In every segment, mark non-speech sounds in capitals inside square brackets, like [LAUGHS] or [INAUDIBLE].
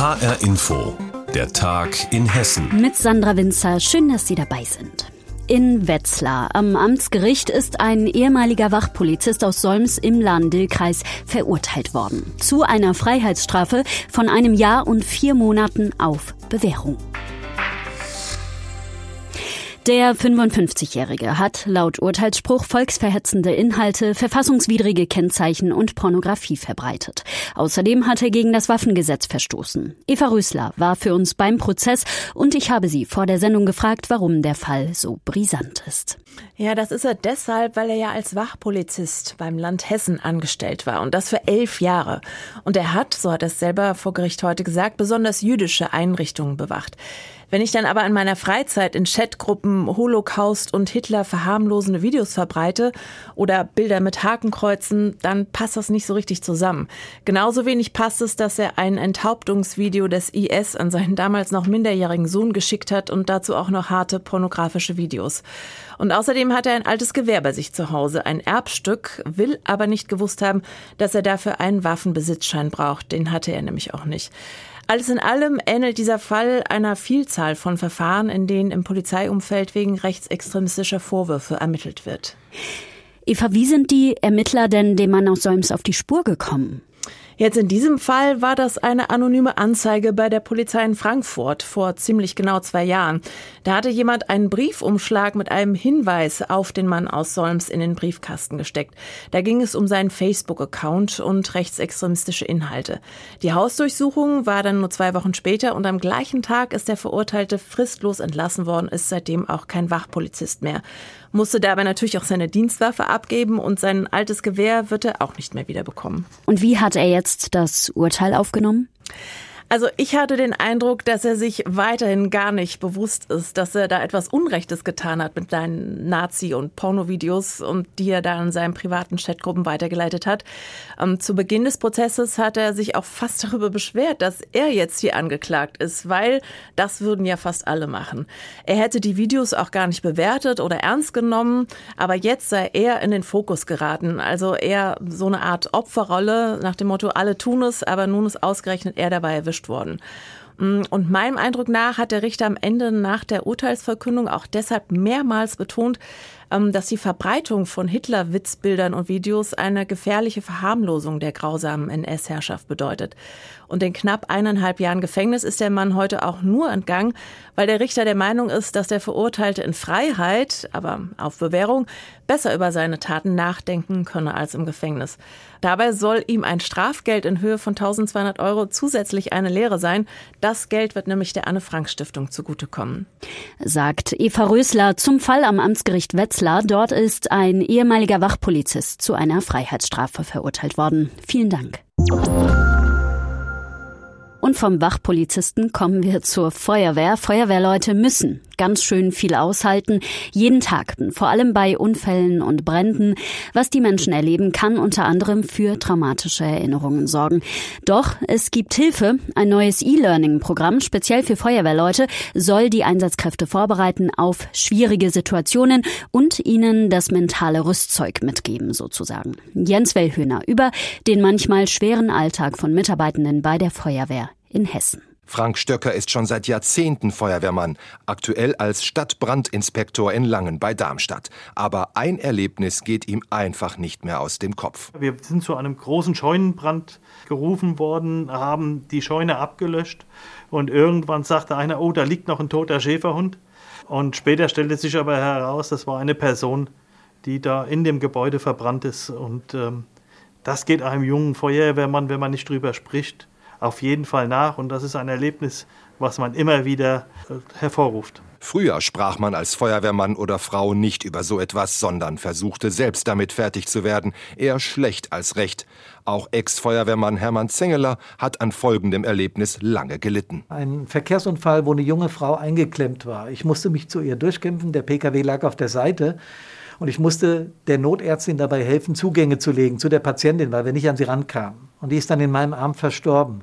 HR Info, der Tag in Hessen. Mit Sandra Winzer, schön, dass Sie dabei sind. In Wetzlar am Amtsgericht ist ein ehemaliger Wachpolizist aus Solms im Lahn-Dill-Kreis verurteilt worden. Zu einer Freiheitsstrafe von einem Jahr und vier Monaten auf Bewährung. Der 55-Jährige hat laut Urteilsspruch volksverhetzende Inhalte, verfassungswidrige Kennzeichen und Pornografie verbreitet. Außerdem hat er gegen das Waffengesetz verstoßen. Eva Rösler war für uns beim Prozess und ich habe sie vor der Sendung gefragt, warum der Fall so brisant ist. Ja, das ist er deshalb, weil er ja als Wachpolizist beim Land Hessen angestellt war und das für elf Jahre. Und er hat, so hat er es selber vor Gericht heute gesagt, besonders jüdische Einrichtungen bewacht. Wenn ich dann aber in meiner Freizeit in Chatgruppen Holocaust und Hitler verharmlosende Videos verbreite oder Bilder mit Hakenkreuzen, dann passt das nicht so richtig zusammen. Genauso wenig passt es, dass er ein Enthauptungsvideo des IS an seinen damals noch minderjährigen Sohn geschickt hat und dazu auch noch harte pornografische Videos. Und außerdem hat er ein altes Gewehr bei sich zu Hause, ein Erbstück, will aber nicht gewusst haben, dass er dafür einen Waffenbesitzschein braucht. Den hatte er nämlich auch nicht. Alles in allem ähnelt dieser Fall einer Vielzahl von Verfahren, in denen im Polizeiumfeld wegen rechtsextremistischer Vorwürfe ermittelt wird. Eva, wie sind die Ermittler denn dem Mann aus Solms auf die Spur gekommen? Jetzt in diesem Fall war das eine anonyme Anzeige bei der Polizei in Frankfurt vor ziemlich genau zwei Jahren. Da hatte jemand einen Briefumschlag mit einem Hinweis auf den Mann aus Solms in den Briefkasten gesteckt. Da ging es um seinen Facebook-Account und rechtsextremistische Inhalte. Die Hausdurchsuchung war dann nur zwei Wochen später und am gleichen Tag ist der Verurteilte fristlos entlassen worden, ist seitdem auch kein Wachpolizist mehr musste dabei natürlich auch seine Dienstwaffe abgeben und sein altes Gewehr wird er auch nicht mehr wiederbekommen. Und wie hat er jetzt das Urteil aufgenommen? Also ich hatte den Eindruck, dass er sich weiterhin gar nicht bewusst ist, dass er da etwas Unrechtes getan hat mit seinen Nazi- und Pornovideos und die er da in seinen privaten Chatgruppen weitergeleitet hat. Ähm, zu Beginn des Prozesses hat er sich auch fast [LAUGHS] darüber beschwert, dass er jetzt hier angeklagt ist, weil das würden ja fast alle machen. Er hätte die Videos auch gar nicht bewertet oder ernst genommen, aber jetzt sei er in den Fokus geraten. Also eher so eine Art Opferrolle nach dem Motto, alle tun es, aber nun ist ausgerechnet er dabei erwischt erwischt worden. Mm, und meinem Eindruck nach hat der Richter am Ende nach der Urteilsverkündung auch deshalb mehrmals betont, dass die Verbreitung von Hitler-Witzbildern und Videos eine gefährliche Verharmlosung der grausamen NS-Herrschaft bedeutet. Und in knapp eineinhalb Jahren Gefängnis ist der Mann heute auch nur entgangen, weil der Richter der Meinung ist, dass der Verurteilte in Freiheit, aber auf Bewährung, besser über seine Taten nachdenken könne als im Gefängnis. Dabei soll ihm ein Strafgeld in Höhe von 1200 Euro zusätzlich eine Lehre sein. Das Geld wird nämlich der Anne-Frank-Stiftung zugutekommen. Sagt Eva Rösler zum Fall am Amtsgericht Wetzlar. Dort ist ein ehemaliger Wachpolizist zu einer Freiheitsstrafe verurteilt worden. Vielen Dank. Und vom Wachpolizisten kommen wir zur Feuerwehr. Feuerwehrleute müssen ganz schön viel aushalten, jeden Tag, vor allem bei Unfällen und Bränden. Was die Menschen erleben, kann unter anderem für traumatische Erinnerungen sorgen. Doch es gibt Hilfe. Ein neues E-Learning-Programm, speziell für Feuerwehrleute, soll die Einsatzkräfte vorbereiten auf schwierige Situationen und ihnen das mentale Rüstzeug mitgeben, sozusagen. Jens Wellhöhner über den manchmal schweren Alltag von Mitarbeitenden bei der Feuerwehr in Hessen. Frank Stöcker ist schon seit Jahrzehnten Feuerwehrmann, aktuell als Stadtbrandinspektor in Langen bei Darmstadt. Aber ein Erlebnis geht ihm einfach nicht mehr aus dem Kopf. Wir sind zu einem großen Scheunenbrand gerufen worden, haben die Scheune abgelöscht und irgendwann sagte einer, oh, da liegt noch ein toter Schäferhund. Und später stellte sich aber heraus, das war eine Person, die da in dem Gebäude verbrannt ist. Und ähm, das geht einem jungen Feuerwehrmann, wenn man nicht drüber spricht, auf jeden Fall nach und das ist ein Erlebnis, was man immer wieder äh, hervorruft. Früher sprach man als Feuerwehrmann oder Frau nicht über so etwas, sondern versuchte selbst damit fertig zu werden, eher schlecht als recht. Auch Ex-Feuerwehrmann Hermann Zengeler hat an folgendem Erlebnis lange gelitten. Ein Verkehrsunfall, wo eine junge Frau eingeklemmt war. Ich musste mich zu ihr durchkämpfen, der Pkw lag auf der Seite und ich musste der Notärztin dabei helfen, Zugänge zu legen zu der Patientin, weil wir nicht an sie rankamen. Und die ist dann in meinem Arm verstorben.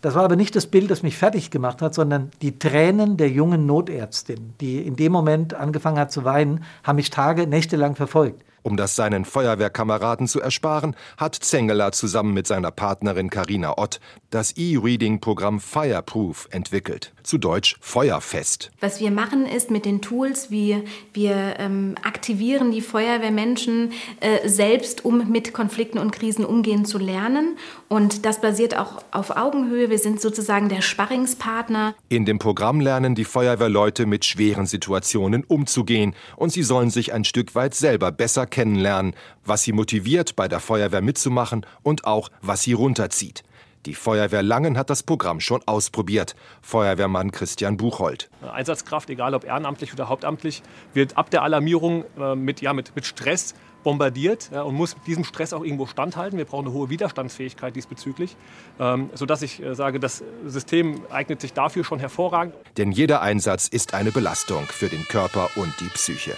Das war aber nicht das Bild, das mich fertig gemacht hat, sondern die Tränen der jungen Notärztin, die in dem Moment angefangen hat zu weinen, haben mich Tage, Nächte lang verfolgt. Um das seinen Feuerwehrkameraden zu ersparen, hat Zengeler zusammen mit seiner Partnerin Karina Ott das E-Reading-Programm Fireproof entwickelt. Zu Deutsch Feuerfest. Was wir machen ist mit den Tools, wir, wir ähm, aktivieren die Feuerwehrmenschen äh, selbst, um mit Konflikten und Krisen umgehen zu lernen. Und das basiert auch auf Augenhöhe. Wir sind sozusagen der Sparringspartner. In dem Programm lernen die Feuerwehrleute mit schweren Situationen umzugehen und sie sollen sich ein Stück weit selber besser kennenlernen, was sie motiviert, bei der Feuerwehr mitzumachen und auch, was sie runterzieht. Die Feuerwehr Langen hat das Programm schon ausprobiert. Feuerwehrmann Christian Buchhold. Einsatzkraft, egal ob ehrenamtlich oder hauptamtlich, wird ab der Alarmierung äh, mit, ja, mit, mit Stress bombardiert ja, und muss diesem Stress auch irgendwo standhalten. Wir brauchen eine hohe Widerstandsfähigkeit diesbezüglich, ähm, sodass ich äh, sage, das System eignet sich dafür schon hervorragend. Denn jeder Einsatz ist eine Belastung für den Körper und die Psyche.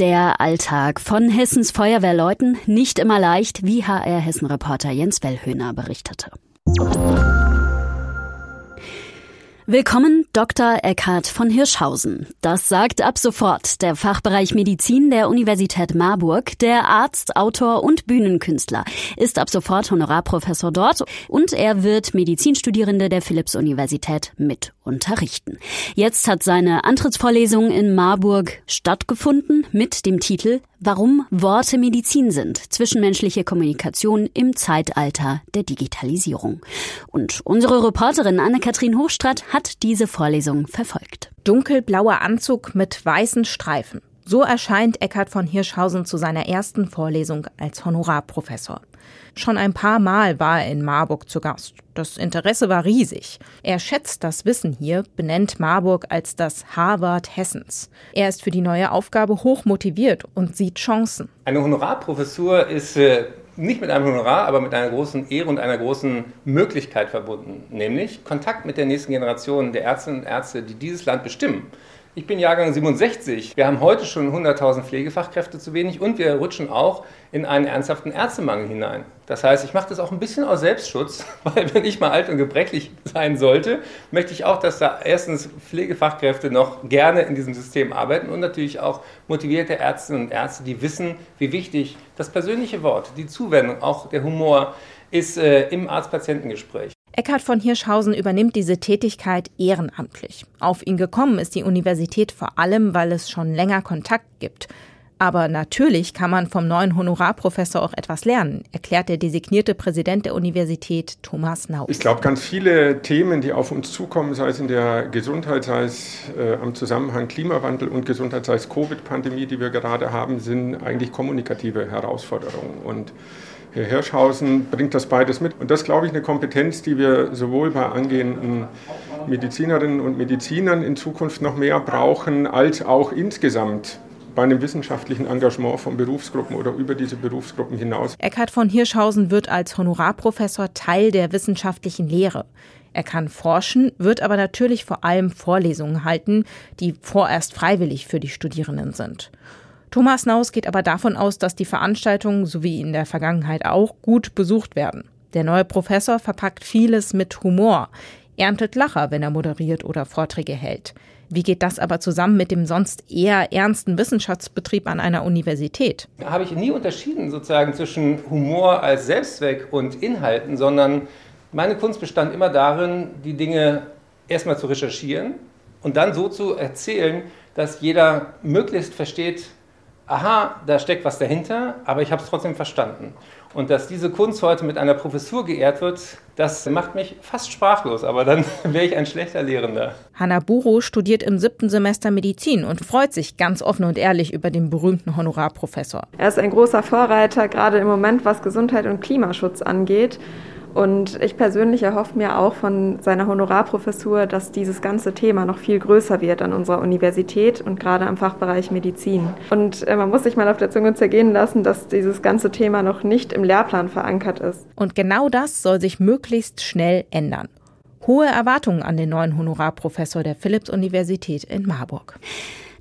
Der Alltag von Hessens Feuerwehrleuten nicht immer leicht, wie HR Hessen-Reporter Jens Wellhöhner berichtete. Willkommen, Dr. Eckhard von Hirschhausen. Das sagt ab sofort der Fachbereich Medizin der Universität Marburg. Der Arzt, Autor und Bühnenkünstler ist ab sofort Honorarprofessor dort und er wird Medizinstudierende der Philipps-Universität mit unterrichten. Jetzt hat seine Antrittsvorlesung in Marburg stattgefunden mit dem Titel Warum Worte Medizin sind. Zwischenmenschliche Kommunikation im Zeitalter der Digitalisierung. Und unsere Reporterin Anne-Kathrin Hochstratt hat diese Vorlesung verfolgt. Dunkelblauer Anzug mit weißen Streifen. So erscheint Eckhard von Hirschhausen zu seiner ersten Vorlesung als Honorarprofessor. Schon ein paar Mal war er in Marburg zu Gast. Das Interesse war riesig. Er schätzt das Wissen hier, benennt Marburg als das Harvard Hessens. Er ist für die neue Aufgabe hoch motiviert und sieht Chancen. Eine Honorarprofessur ist äh, nicht mit einem Honorar, aber mit einer großen Ehre und einer großen Möglichkeit verbunden, nämlich Kontakt mit der nächsten Generation der Ärztinnen und Ärzte, die dieses Land bestimmen. Ich bin Jahrgang 67. Wir haben heute schon 100.000 Pflegefachkräfte zu wenig und wir rutschen auch in einen ernsthaften Ärztemangel hinein. Das heißt, ich mache das auch ein bisschen aus Selbstschutz, [LAUGHS] weil wenn ich mal alt und gebrechlich sein sollte, möchte ich auch, dass da erstens Pflegefachkräfte noch gerne in diesem System arbeiten und natürlich auch motivierte Ärztinnen und Ärzte, die wissen, wie wichtig das persönliche Wort, die Zuwendung, auch der Humor ist äh, im Arzt-Patientengespräch. Eckhard von Hirschhausen übernimmt diese Tätigkeit ehrenamtlich. Auf ihn gekommen ist die Universität vor allem, weil es schon länger Kontakt gibt. Aber natürlich kann man vom neuen Honorarprofessor auch etwas lernen, erklärt der designierte Präsident der Universität Thomas Nau. Ich glaube, ganz viele Themen, die auf uns zukommen, sei es in der Gesundheit, sei es äh, am Zusammenhang Klimawandel und Gesundheit, sei es Covid-Pandemie, die wir gerade haben, sind eigentlich kommunikative Herausforderungen. Und Herr Hirschhausen bringt das beides mit. Und das, glaube ich, eine Kompetenz, die wir sowohl bei angehenden Medizinerinnen und Medizinern in Zukunft noch mehr brauchen, als auch insgesamt bei einem wissenschaftlichen Engagement von Berufsgruppen oder über diese Berufsgruppen hinaus. Eckhard von Hirschhausen wird als Honorarprofessor Teil der wissenschaftlichen Lehre. Er kann forschen, wird aber natürlich vor allem Vorlesungen halten, die vorerst freiwillig für die Studierenden sind. Thomas Naus geht aber davon aus, dass die Veranstaltungen, so wie in der Vergangenheit auch, gut besucht werden. Der neue Professor verpackt vieles mit Humor, erntet Lacher, wenn er moderiert oder Vorträge hält. Wie geht das aber zusammen mit dem sonst eher ernsten Wissenschaftsbetrieb an einer Universität? Da habe ich nie unterschieden sozusagen zwischen Humor als Selbstzweck und Inhalten, sondern meine Kunst bestand immer darin, die Dinge erstmal zu recherchieren und dann so zu erzählen, dass jeder möglichst versteht, aha, da steckt was dahinter, aber ich habe es trotzdem verstanden. Und dass diese Kunst heute mit einer Professur geehrt wird, das macht mich fast sprachlos, aber dann [LAUGHS] wäre ich ein schlechter Lehrender. Hanna Buro studiert im siebten Semester Medizin und freut sich ganz offen und ehrlich über den berühmten Honorarprofessor. Er ist ein großer Vorreiter, gerade im Moment, was Gesundheit und Klimaschutz angeht. Und ich persönlich erhoffe mir auch von seiner Honorarprofessur, dass dieses ganze Thema noch viel größer wird an unserer Universität und gerade am Fachbereich Medizin. Und äh, man muss sich mal auf der Zunge zergehen lassen, dass dieses ganze Thema noch nicht im Lehrplan verankert ist. Und genau das soll sich möglichst schnell ändern. Hohe Erwartungen an den neuen Honorarprofessor der Philipps-Universität in Marburg.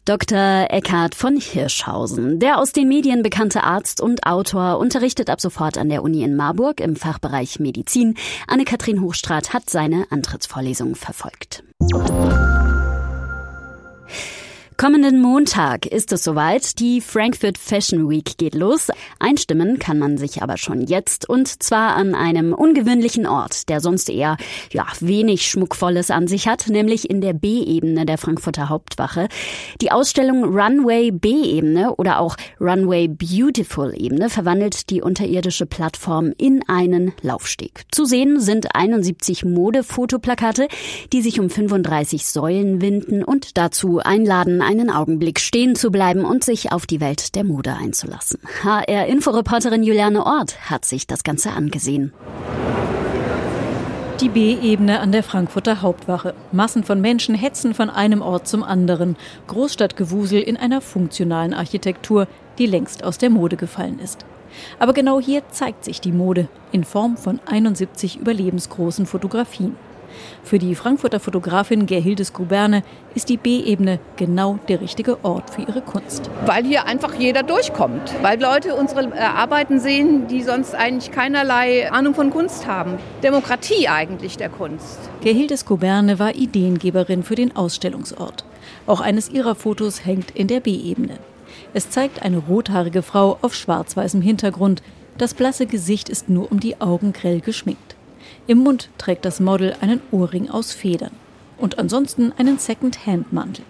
Dr. Eckhard von Hirschhausen, der aus den Medien bekannte Arzt und Autor, unterrichtet ab sofort an der Uni in Marburg im Fachbereich Medizin. Anne-Kathrin Hochstrat hat seine Antrittsvorlesung verfolgt. Kommenden Montag ist es soweit. Die Frankfurt Fashion Week geht los. Einstimmen kann man sich aber schon jetzt und zwar an einem ungewöhnlichen Ort, der sonst eher ja, wenig Schmuckvolles an sich hat, nämlich in der B-Ebene der Frankfurter Hauptwache. Die Ausstellung Runway B-Ebene oder auch Runway Beautiful Ebene verwandelt die unterirdische Plattform in einen Laufsteg. Zu sehen sind 71 Modefotoplakate, die sich um 35 Säulen winden und dazu einladen, einen Augenblick stehen zu bleiben und sich auf die Welt der Mode einzulassen. HR-Inforeporterin Juliane Ort hat sich das Ganze angesehen. Die B-Ebene an der Frankfurter Hauptwache. Massen von Menschen hetzen von einem Ort zum anderen. Großstadtgewusel in einer funktionalen Architektur, die längst aus der Mode gefallen ist. Aber genau hier zeigt sich die Mode in Form von 71 überlebensgroßen Fotografien. Für die Frankfurter Fotografin Gerhilde Skuberne ist die B-Ebene genau der richtige Ort für ihre Kunst. Weil hier einfach jeder durchkommt, weil Leute unsere äh, Arbeiten sehen, die sonst eigentlich keinerlei Ahnung von Kunst haben. Demokratie eigentlich der Kunst. Gerhilde Skuberne war Ideengeberin für den Ausstellungsort. Auch eines ihrer Fotos hängt in der B-Ebene. Es zeigt eine rothaarige Frau auf schwarz-weißem Hintergrund. Das blasse Gesicht ist nur um die Augen grell geschminkt. Im Mund trägt das Model einen Ohrring aus Federn und ansonsten einen Second-Hand-Mantel.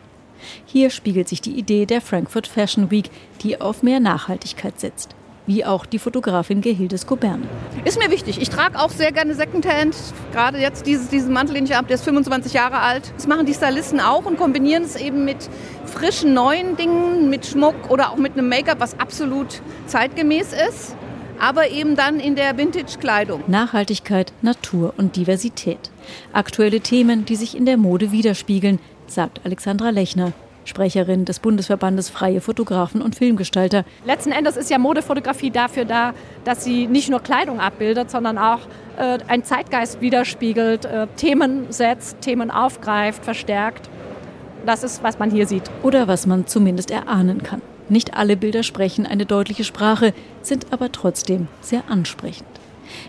Hier spiegelt sich die Idee der Frankfurt Fashion Week, die auf mehr Nachhaltigkeit setzt. Wie auch die Fotografin Gehilde Skoberne. Ist mir wichtig. Ich trage auch sehr gerne Secondhand. Gerade jetzt dieses, diesen Mantel, den ich habe, der ist 25 Jahre alt. Das machen die Stylisten auch und kombinieren es eben mit frischen neuen Dingen, mit Schmuck oder auch mit einem Make-up, was absolut zeitgemäß ist aber eben dann in der Vintage-Kleidung. Nachhaltigkeit, Natur und Diversität. Aktuelle Themen, die sich in der Mode widerspiegeln, sagt Alexandra Lechner. Sprecherin des Bundesverbandes Freie Fotografen und Filmgestalter. Letzten Endes ist ja Modefotografie dafür da, dass sie nicht nur Kleidung abbildet, sondern auch äh, einen Zeitgeist widerspiegelt, äh, Themen setzt, Themen aufgreift, verstärkt. Das ist, was man hier sieht. Oder was man zumindest erahnen kann. Nicht alle Bilder sprechen eine deutliche Sprache, sind aber trotzdem sehr ansprechend.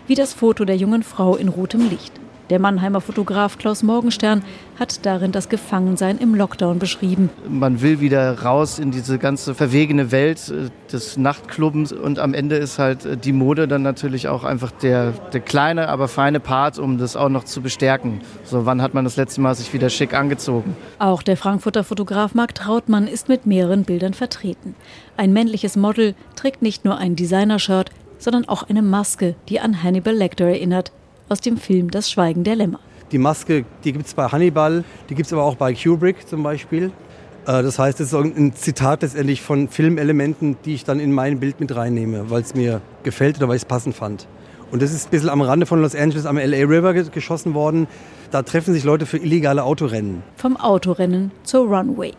Wie das Foto der jungen Frau in rotem Licht. Der Mannheimer Fotograf Klaus Morgenstern hat darin das Gefangensein im Lockdown beschrieben. Man will wieder raus in diese ganze verwegene Welt äh, des Nachtclubs und am Ende ist halt äh, die Mode dann natürlich auch einfach der, der kleine, aber feine Part, um das auch noch zu bestärken. So, wann hat man das letzte Mal sich wieder schick angezogen? Auch der Frankfurter Fotograf Marc Trautmann ist mit mehreren Bildern vertreten. Ein männliches Model trägt nicht nur ein Designershirt, sondern auch eine Maske, die an Hannibal Lecter erinnert aus dem Film Das Schweigen der Lämmer. Die Maske, die gibt es bei Hannibal, die gibt es aber auch bei Kubrick zum Beispiel. Äh, das heißt, es ist ein Zitat letztendlich von Filmelementen, die ich dann in mein Bild mit reinnehme, weil es mir gefällt oder weil ich es passend fand. Und das ist ein bisschen am Rande von Los Angeles am LA River geschossen worden. Da treffen sich Leute für illegale Autorennen. Vom Autorennen zur Runway.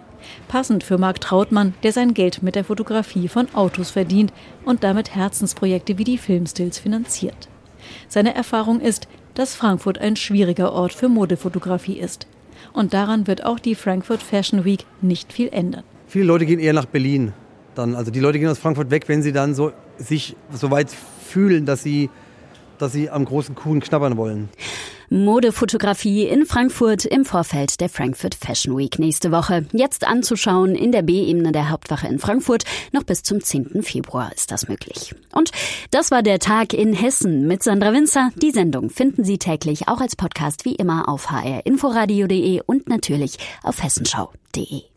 Passend für Marc Trautmann, der sein Geld mit der Fotografie von Autos verdient und damit Herzensprojekte wie die Filmstills finanziert. Seine Erfahrung ist, dass Frankfurt ein schwieriger Ort für Modefotografie ist. Und daran wird auch die Frankfurt Fashion Week nicht viel ändern. Viele Leute gehen eher nach Berlin. Dann, also die Leute gehen aus Frankfurt weg, wenn sie dann so, sich so weit fühlen, dass sie, dass sie am großen Kuchen knabbern wollen. Modefotografie in Frankfurt im Vorfeld der Frankfurt Fashion Week nächste Woche. Jetzt anzuschauen in der B-Ebene der Hauptwache in Frankfurt. Noch bis zum 10. Februar ist das möglich. Und das war der Tag in Hessen mit Sandra Winzer. Die Sendung finden Sie täglich auch als Podcast wie immer auf hrinforadio.de und natürlich auf hessenschau.de.